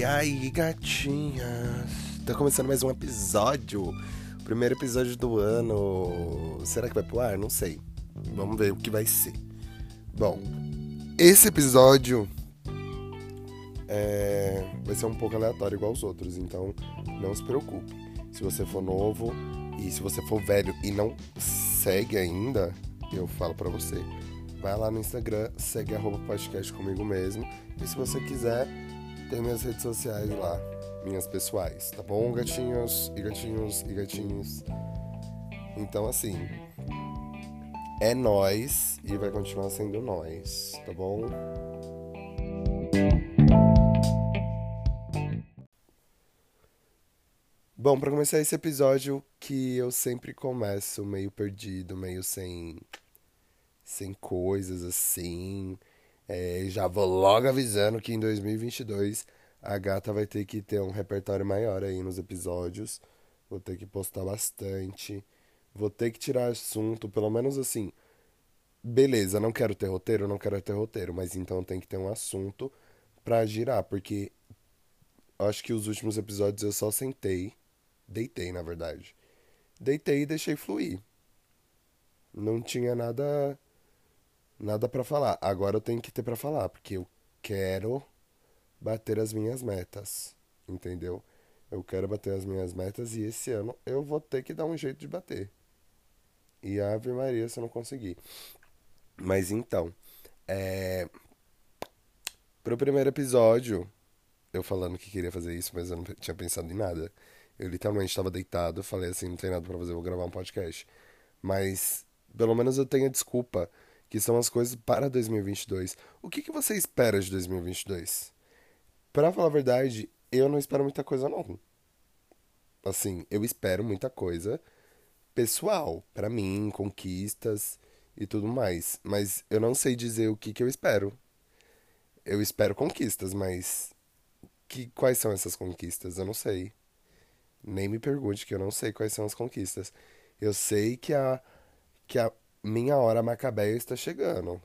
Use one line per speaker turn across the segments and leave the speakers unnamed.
E aí, gatinhas? Tá começando mais um episódio. Primeiro episódio do ano. Será que vai pro ar? Não sei. Vamos ver o que vai ser. Bom, esse episódio é... vai ser um pouco aleatório igual os outros, então não se preocupe. Se você for novo e se você for velho e não segue ainda, eu falo para você. Vai lá no Instagram, segue podcast comigo mesmo. E se você quiser, tem minhas redes sociais lá, minhas pessoais, tá bom, gatinhos e gatinhos e gatinhos? Então, assim, é nós e vai continuar sendo nós, tá bom? Bom, para começar esse episódio que eu sempre começo meio perdido, meio sem sem coisas assim. É, já vou logo avisando que em 2022 a gata vai ter que ter um repertório maior aí nos episódios. Vou ter que postar bastante. Vou ter que tirar assunto, pelo menos assim. Beleza, não quero ter roteiro, não quero ter roteiro, mas então tem que ter um assunto pra girar, porque acho que os últimos episódios eu só sentei, deitei na verdade. Deitei e deixei fluir. Não tinha nada nada para falar. Agora eu tenho que ter para falar, porque eu quero bater as minhas metas, entendeu? Eu quero bater as minhas metas e esse ano eu vou ter que dar um jeito de bater. E Ave Maria se eu não conseguir. Mas então, é... Pro primeiro episódio, eu falando que queria fazer isso, mas eu não tinha pensado em nada. Eu literalmente estava deitado, falei assim, não tem nada para fazer, vou gravar um podcast. Mas pelo menos eu tenho a desculpa que são as coisas para 2022. O que, que você espera de 2022? Para falar a verdade, eu não espero muita coisa não. Assim, eu espero muita coisa pessoal, para mim, conquistas e tudo mais, mas eu não sei dizer o que, que eu espero. Eu espero conquistas, mas que quais são essas conquistas? Eu não sei. Nem me pergunte que eu não sei quais são as conquistas. Eu sei que a que a minha hora macabeia está chegando.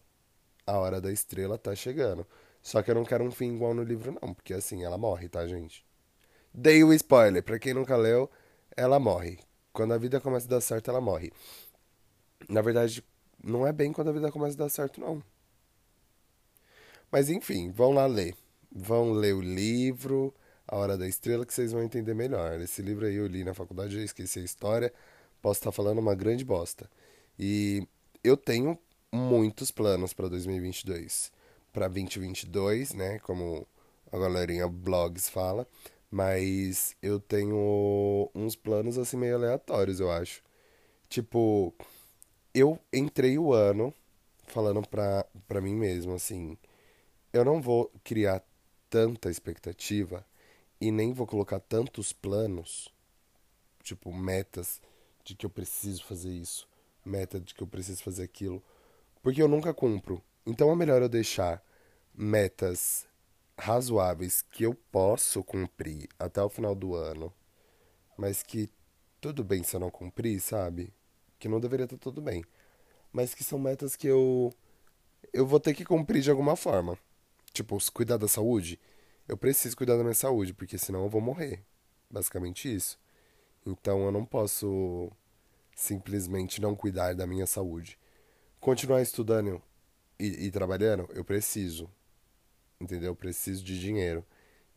A hora da estrela está chegando. Só que eu não quero um fim igual no livro, não, porque assim, ela morre, tá, gente? Dei o spoiler, pra quem nunca leu, ela morre. Quando a vida começa a dar certo, ela morre. Na verdade, não é bem quando a vida começa a dar certo, não. Mas enfim, vão lá ler. Vão ler o livro, A Hora da Estrela, que vocês vão entender melhor. Esse livro aí eu li na faculdade, eu esqueci a história. Posso estar falando uma grande bosta. E eu tenho muitos planos para 2022. Para 2022, né? Como a galerinha blogs fala. Mas eu tenho uns planos assim meio aleatórios, eu acho. Tipo, eu entrei o ano falando pra, pra mim mesmo, assim. Eu não vou criar tanta expectativa e nem vou colocar tantos planos, tipo, metas de que eu preciso fazer isso meta de que eu preciso fazer aquilo, porque eu nunca cumpro. Então é melhor eu deixar metas razoáveis que eu posso cumprir até o final do ano, mas que tudo bem se eu não cumprir, sabe? Que não deveria estar tudo bem, mas que são metas que eu eu vou ter que cumprir de alguma forma. Tipo, cuidar da saúde, eu preciso cuidar da minha saúde, porque senão eu vou morrer. Basicamente isso. Então eu não posso simplesmente não cuidar da minha saúde. Continuar estudando e, e trabalhando, eu preciso. Entendeu? Eu preciso de dinheiro.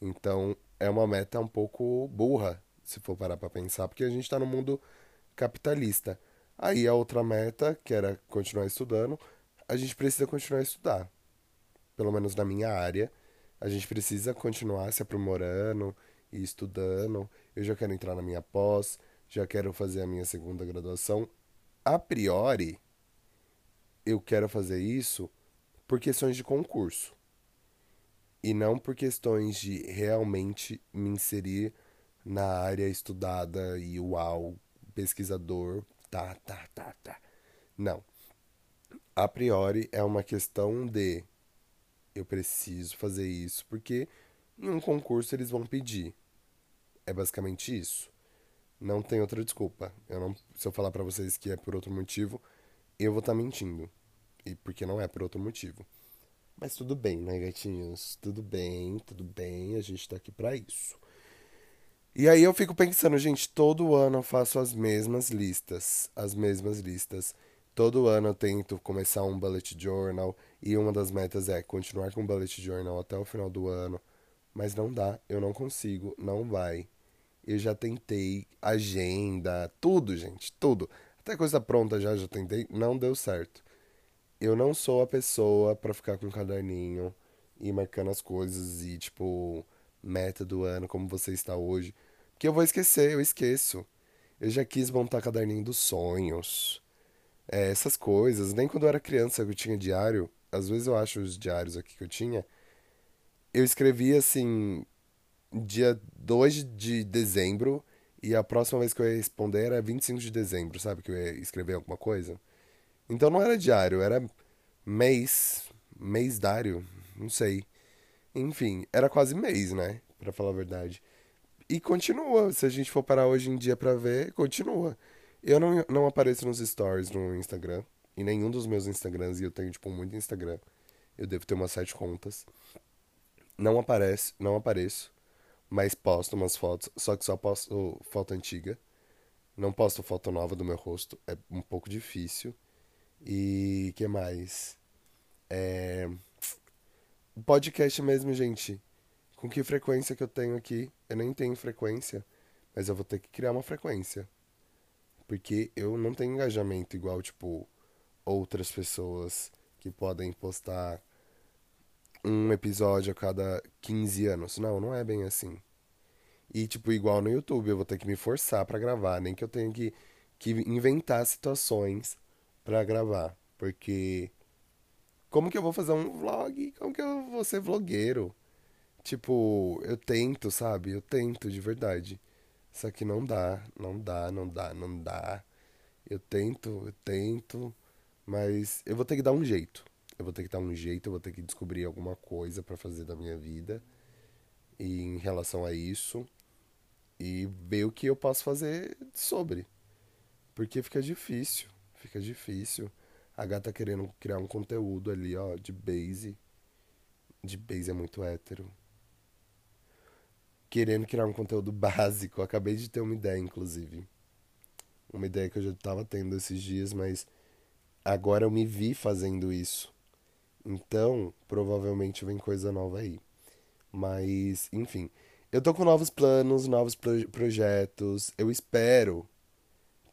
Então é uma meta um pouco burra, se for parar pra pensar, porque a gente tá no mundo capitalista. Aí a outra meta, que era continuar estudando, a gente precisa continuar a estudar. Pelo menos na minha área, a gente precisa continuar se aprimorando e estudando. Eu já quero entrar na minha pós, já quero fazer a minha segunda graduação. A priori, eu quero fazer isso por questões de concurso. E não por questões de realmente me inserir na área estudada e uau, pesquisador, tá, tá, tá, tá. Não. A priori é uma questão de eu preciso fazer isso porque em um concurso eles vão pedir. É basicamente isso. Não tem outra desculpa. Eu não, se eu falar para vocês que é por outro motivo, eu vou estar tá mentindo. E porque não é por outro motivo. Mas tudo bem, né, gatinhos? Tudo bem, tudo bem, a gente tá aqui pra isso. E aí eu fico pensando, gente, todo ano eu faço as mesmas listas, as mesmas listas. Todo ano eu tento começar um bullet journal e uma das metas é continuar com o bullet journal até o final do ano, mas não dá, eu não consigo, não vai. Eu já tentei agenda, tudo, gente, tudo. Até coisa pronta já já tentei, não deu certo. Eu não sou a pessoa para ficar com um caderninho e marcando as coisas e tipo meta do ano como você está hoje. Que eu vou esquecer, eu esqueço. Eu já quis montar caderninho dos sonhos. É, essas coisas. Nem quando eu era criança eu tinha diário. Às vezes eu acho os diários aqui que eu tinha. Eu escrevia assim. Dia 2 de dezembro. E a próxima vez que eu ia responder era 25 de dezembro, sabe? Que eu ia escrever alguma coisa. Então não era diário, era mês. Mêsdário. Não sei. Enfim, era quase mês, né? Pra falar a verdade. E continua. Se a gente for parar hoje em dia pra ver, continua. Eu não, não apareço nos stories no Instagram. Em nenhum dos meus Instagrams. E eu tenho, tipo, muito Instagram. Eu devo ter umas sete contas. Não aparece, não apareço. Mas posto umas fotos. Só que só posto foto antiga. Não posto foto nova do meu rosto. É um pouco difícil. E que mais? É... Podcast mesmo, gente. Com que frequência que eu tenho aqui? Eu nem tenho frequência, mas eu vou ter que criar uma frequência. Porque eu não tenho engajamento igual, tipo, outras pessoas que podem postar um episódio a cada 15 anos. Não, não é bem assim. E, tipo, igual no YouTube, eu vou ter que me forçar para gravar, nem que eu tenha que, que inventar situações para gravar. Porque. Como que eu vou fazer um vlog? Como que eu vou ser vlogueiro? Tipo, eu tento, sabe? Eu tento de verdade. Só que não dá, não dá, não dá, não dá. Eu tento, eu tento, mas eu vou ter que dar um jeito. Eu vou ter que dar um jeito, eu vou ter que descobrir alguma coisa para fazer da minha vida e em relação a isso e ver o que eu posso fazer sobre. Porque fica difícil, fica difícil. A gata querendo criar um conteúdo ali, ó, de base. De base é muito hétero querendo criar um conteúdo básico. acabei de ter uma ideia, inclusive. Uma ideia que eu já estava tendo esses dias, mas agora eu me vi fazendo isso. Então, provavelmente vem coisa nova aí. Mas, enfim. Eu tô com novos planos, novos pro projetos. Eu espero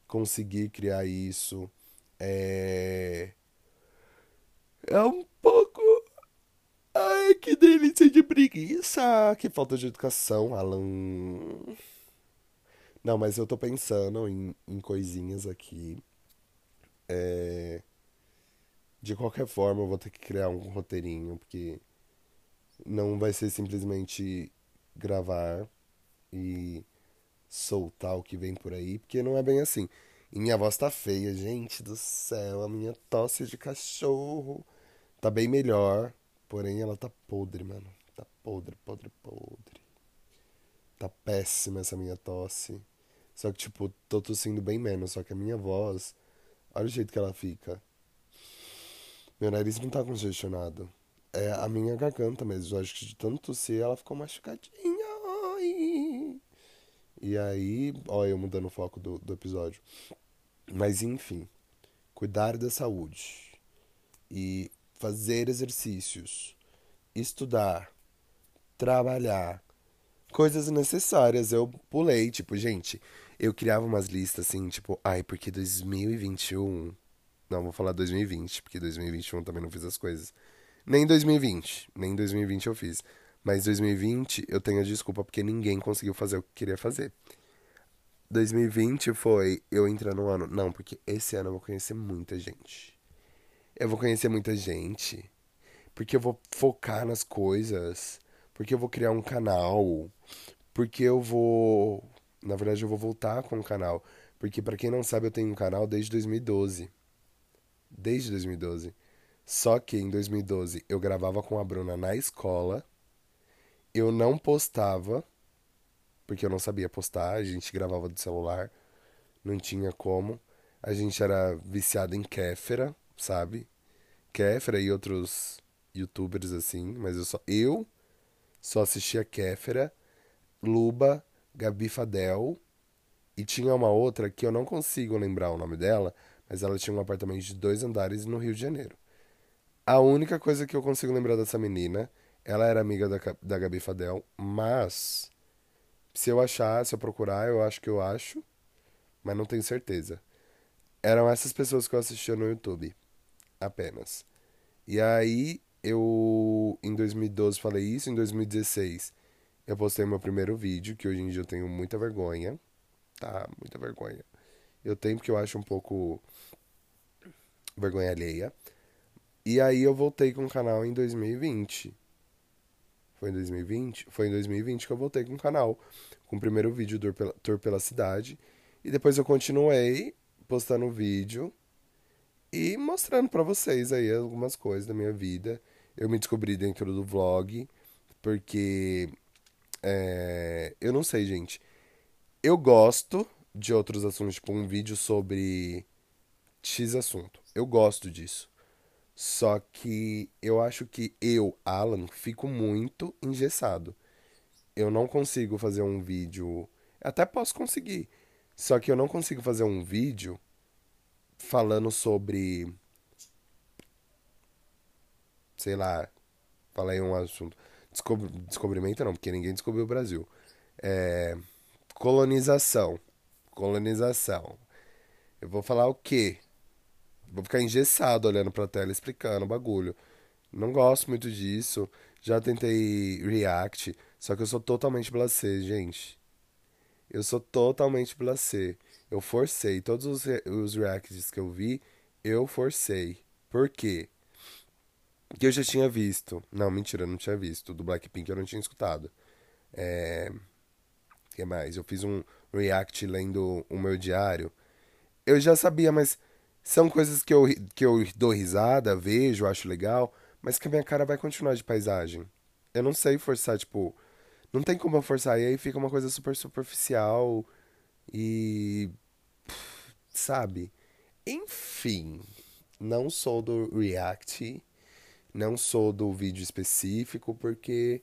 conseguir criar isso. É. É um pouco Ai, que delícia de preguiça! Que falta de educação, Alan. Não, mas eu tô pensando em, em coisinhas aqui. É... De qualquer forma, eu vou ter que criar um roteirinho, porque não vai ser simplesmente gravar e soltar o que vem por aí, porque não é bem assim. E minha voz tá feia, gente do céu, a minha tosse de cachorro tá bem melhor. Porém, ela tá podre, mano. Tá podre, podre, podre. Tá péssima essa minha tosse. Só que, tipo, tô tossindo bem menos. Só que a minha voz, olha o jeito que ela fica. Meu nariz não tá congestionado. É a minha garganta mesmo. Eu acho que de tanto tossir, ela ficou machucadinha. Ai. E aí, ó, eu mudando o foco do, do episódio. Mas enfim, cuidar da saúde. E fazer exercícios, estudar, trabalhar, coisas necessárias. Eu pulei, tipo, gente, eu criava umas listas assim, tipo, ai, porque 2021. Não, vou falar 2020, porque 2021 também não fiz as coisas. Nem 2020, nem 2020 eu fiz. Mas 2020 eu tenho a desculpa porque ninguém conseguiu fazer o que queria fazer. 2020 foi eu entrando no ano. Não, porque esse ano eu vou conhecer muita gente eu vou conhecer muita gente, porque eu vou focar nas coisas, porque eu vou criar um canal, porque eu vou, na verdade eu vou voltar com o canal, porque para quem não sabe eu tenho um canal desde 2012. Desde 2012. Só que em 2012 eu gravava com a Bruna na escola. Eu não postava, porque eu não sabia postar, a gente gravava do celular, não tinha como. A gente era viciado em Kéfera, sabe? Kéfera e outros youtubers assim, mas eu só eu só assistia Kéfera, Luba, Gabi Fadel e tinha uma outra que eu não consigo lembrar o nome dela, mas ela tinha um apartamento de dois andares no Rio de Janeiro. A única coisa que eu consigo lembrar dessa menina, ela era amiga da, da Gabi Fadel, mas se eu achar, se eu procurar, eu acho que eu acho, mas não tenho certeza. Eram essas pessoas que eu assistia no YouTube, apenas. E aí eu em 2012 falei isso, em 2016 eu postei meu primeiro vídeo, que hoje em dia eu tenho muita vergonha. Tá, muita vergonha. Eu tenho porque eu acho um pouco vergonha alheia. E aí eu voltei com o canal em 2020. Foi em 2020? Foi em 2020 que eu voltei com o canal. Com o primeiro vídeo do Tour pela, Cidade. E depois eu continuei postando vídeo e mostrando para vocês aí algumas coisas da minha vida. Eu me descobri dentro do vlog, porque é, eu não sei, gente. Eu gosto de outros assuntos, tipo um vídeo sobre X assunto. Eu gosto disso. Só que eu acho que eu, Alan, fico muito engessado. Eu não consigo fazer um vídeo. Até posso conseguir. Só que eu não consigo fazer um vídeo falando sobre. Sei lá. Falei um assunto. Descob... Descobrimento não, porque ninguém descobriu o Brasil. É... Colonização. Colonização. Eu vou falar o quê? Vou ficar engessado olhando pra tela explicando o bagulho. Não gosto muito disso. Já tentei React, só que eu sou totalmente blasé, gente. Eu sou totalmente blasé. Eu forcei. Todos os, os reacts que eu vi, eu forcei. Por quê? Que eu já tinha visto. Não, mentira, eu não tinha visto. Do Blackpink eu não tinha escutado. É. O que mais? Eu fiz um react lendo o meu diário. Eu já sabia, mas são coisas que eu, que eu dou risada, vejo, acho legal, mas que a minha cara vai continuar de paisagem. Eu não sei forçar, tipo. Não tem como eu forçar, e aí fica uma coisa super superficial e. Sabe? Enfim, não sou do React, não sou do vídeo específico, porque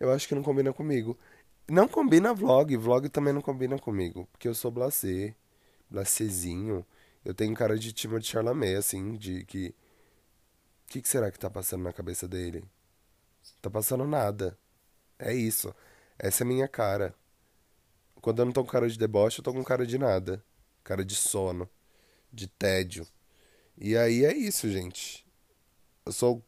eu acho que não combina comigo. Não combina vlog, vlog também não combina comigo, porque eu sou blasé, blasézinho. Eu tenho cara de de Charlamagne, assim, de que. O que, que será que tá passando na cabeça dele? Tá passando nada. É isso. Essa é a minha cara. Quando eu não tô com cara de deboche, eu tô com cara de nada. Cara de sono. De tédio. E aí é isso, gente. Eu sou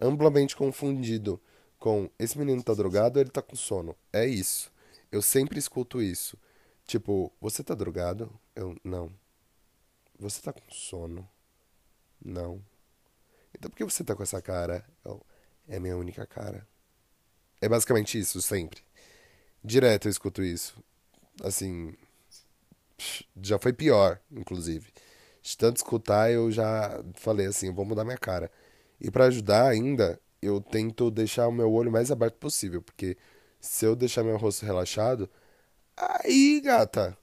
amplamente confundido com esse menino tá drogado ou ele tá com sono. É isso. Eu sempre escuto isso. Tipo, você tá drogado? Eu não. Você tá com sono? Não. Então por que você tá com essa cara? Eu, é minha única cara. É basicamente isso, sempre. Direto eu escuto isso. Assim. Já foi pior, inclusive. De tanto escutar, eu já falei assim: vou mudar minha cara. E para ajudar ainda, eu tento deixar o meu olho mais aberto possível. Porque se eu deixar meu rosto relaxado, aí, gata,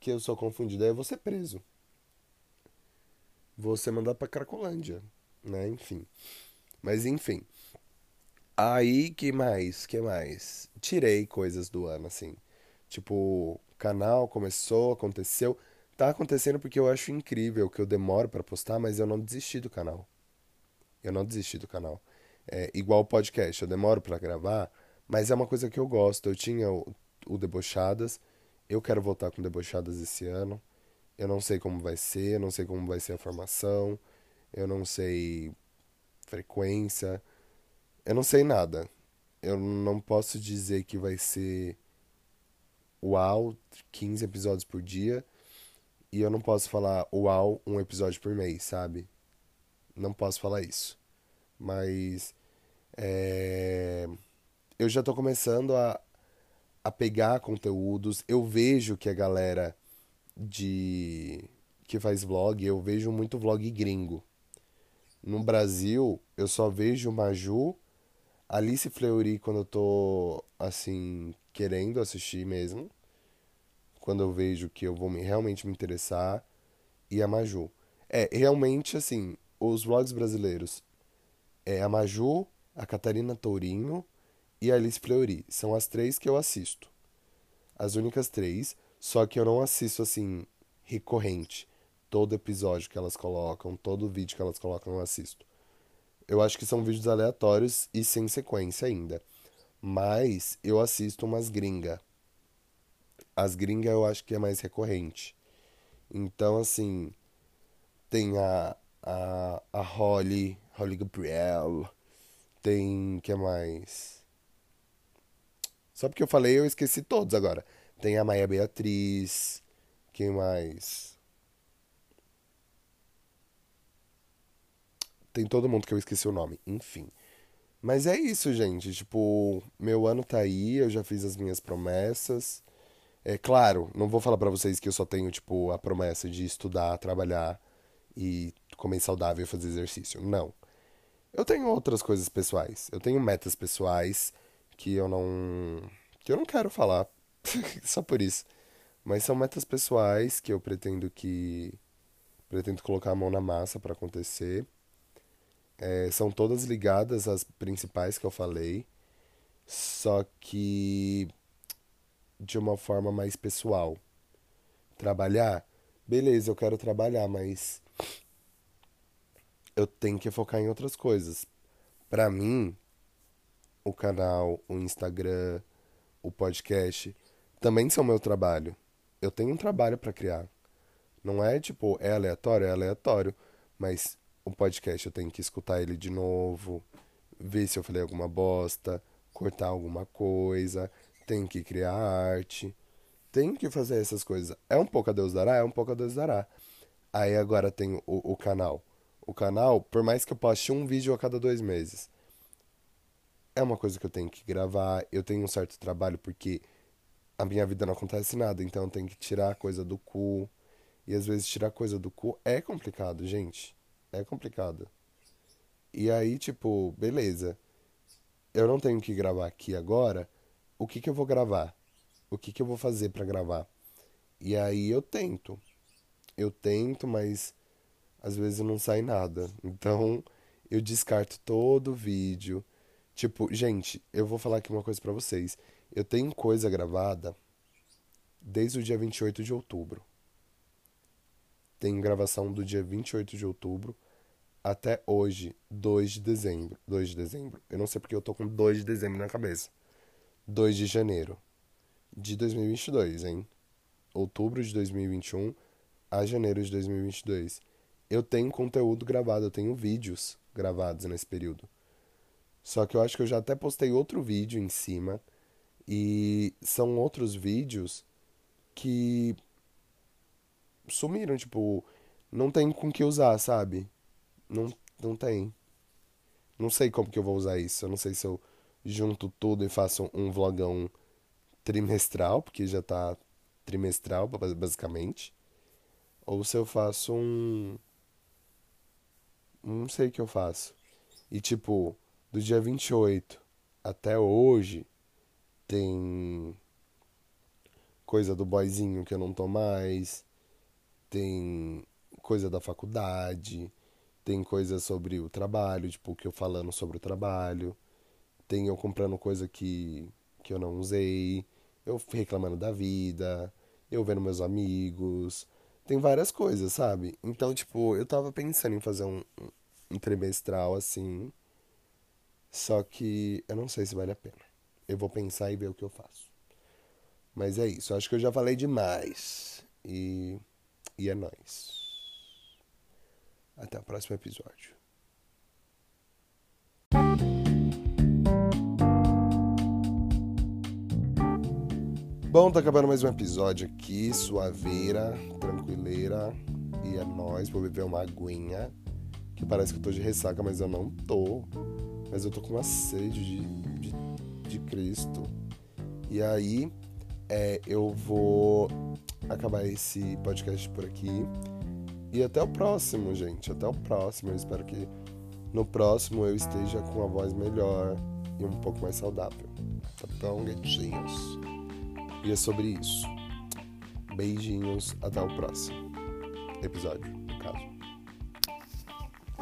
que eu sou confundido, aí eu vou ser preso você mandar pra Cracolândia, né? Enfim. Mas enfim. Aí, que mais? Que mais? Tirei coisas do ano, assim. Tipo, canal começou, aconteceu. Tá acontecendo porque eu acho incrível que eu demoro para postar, mas eu não desisti do canal. Eu não desisti do canal. É, igual podcast, eu demoro para gravar, mas é uma coisa que eu gosto. Eu tinha o, o Debochadas, eu quero voltar com Debochadas esse ano. Eu não sei como vai ser, não sei como vai ser a formação, eu não sei frequência, eu não sei nada. Eu não posso dizer que vai ser uau, 15 episódios por dia, e eu não posso falar uau, um episódio por mês, sabe? Não posso falar isso. Mas é... eu já tô começando a, a pegar conteúdos, eu vejo que a galera de que faz vlog, eu vejo muito vlog gringo. No Brasil, eu só vejo Maju, Alice Fleury quando eu tô assim querendo assistir mesmo, quando eu vejo que eu vou me, realmente me interessar e a Maju. É, realmente assim, os vlogs brasileiros é a Maju, a Catarina Tourinho e a Alice Fleury. São as três que eu assisto. As únicas três, só que eu não assisto assim, recorrente. Todo episódio que elas colocam, todo vídeo que elas colocam, eu assisto. Eu acho que são vídeos aleatórios e sem sequência ainda. Mas eu assisto umas gringa. As gringa eu acho que é mais recorrente. Então, assim, tem a, a, a Holly, Holly Gabriel, tem, que mais? Só porque eu falei, eu esqueci todos agora. Tem a Maia Beatriz, quem mais? Tem todo mundo que eu esqueci o nome, enfim. Mas é isso, gente. Tipo, meu ano tá aí, eu já fiz as minhas promessas. É claro, não vou falar para vocês que eu só tenho, tipo, a promessa de estudar, trabalhar e comer saudável e fazer exercício. Não. Eu tenho outras coisas pessoais. Eu tenho metas pessoais que eu não. que eu não quero falar. Só por isso. Mas são metas pessoais que eu pretendo que. pretendo colocar a mão na massa para acontecer. É, são todas ligadas às principais que eu falei. Só que. de uma forma mais pessoal. Trabalhar? Beleza, eu quero trabalhar, mas eu tenho que focar em outras coisas. Para mim, o canal, o Instagram, o podcast também são meu trabalho. Eu tenho um trabalho para criar. Não é tipo, é aleatório, é aleatório, mas o podcast eu tenho que escutar ele de novo, ver se eu falei alguma bosta, cortar alguma coisa, tenho que criar arte, tenho que fazer essas coisas. É um pouco a Deus dará, é um pouco a Deus dará. Aí agora tem o, o canal o canal, por mais que eu poste um vídeo a cada dois meses, é uma coisa que eu tenho que gravar. Eu tenho um certo trabalho porque a minha vida não acontece nada, então eu tenho que tirar coisa do cu. E às vezes tirar coisa do cu é complicado, gente. É complicado. E aí, tipo, beleza. Eu não tenho que gravar aqui agora. O que que eu vou gravar? O que que eu vou fazer para gravar? E aí eu tento. Eu tento, mas às vezes não sai nada. Então, eu descarto todo o vídeo. Tipo, gente, eu vou falar aqui uma coisa para vocês. Eu tenho coisa gravada desde o dia 28 de outubro. Tenho gravação do dia 28 de outubro até hoje, 2 de dezembro. 2 de dezembro. Eu não sei porque eu tô com 2 de dezembro na cabeça. 2 de janeiro de 2022, hein? Outubro de 2021 a janeiro de 2022 eu tenho conteúdo gravado, eu tenho vídeos gravados nesse período. Só que eu acho que eu já até postei outro vídeo em cima. E são outros vídeos que sumiram, tipo, não tem com que usar, sabe? Não, não tem. Não sei como que eu vou usar isso. Eu não sei se eu junto tudo e faço um vlogão trimestral, porque já tá trimestral, basicamente. Ou se eu faço um não sei o que eu faço. E tipo, do dia 28 até hoje, tem coisa do boyzinho que eu não tô mais, tem coisa da faculdade, tem coisa sobre o trabalho, tipo, que eu falando sobre o trabalho, tem eu comprando coisa que, que eu não usei, eu reclamando da vida, eu vendo meus amigos, tem várias coisas, sabe? Então, tipo, eu tava pensando em fazer um, um trimestral assim. Só que eu não sei se vale a pena. Eu vou pensar e ver o que eu faço. Mas é isso. Acho que eu já falei demais. E, e é nóis. Até o próximo episódio. Bom, tá acabando mais um episódio aqui, suaveira, tranquileira. E é nóis, vou beber uma aguinha. Que parece que eu tô de ressaca, mas eu não tô. Mas eu tô com uma sede de, de, de Cristo. E aí, é, eu vou acabar esse podcast por aqui. E até o próximo, gente. Até o próximo. Eu espero que no próximo eu esteja com a voz melhor e um pouco mais saudável. Tá bom, gatinhos? E é sobre isso. Beijinhos, até o próximo episódio, no caso.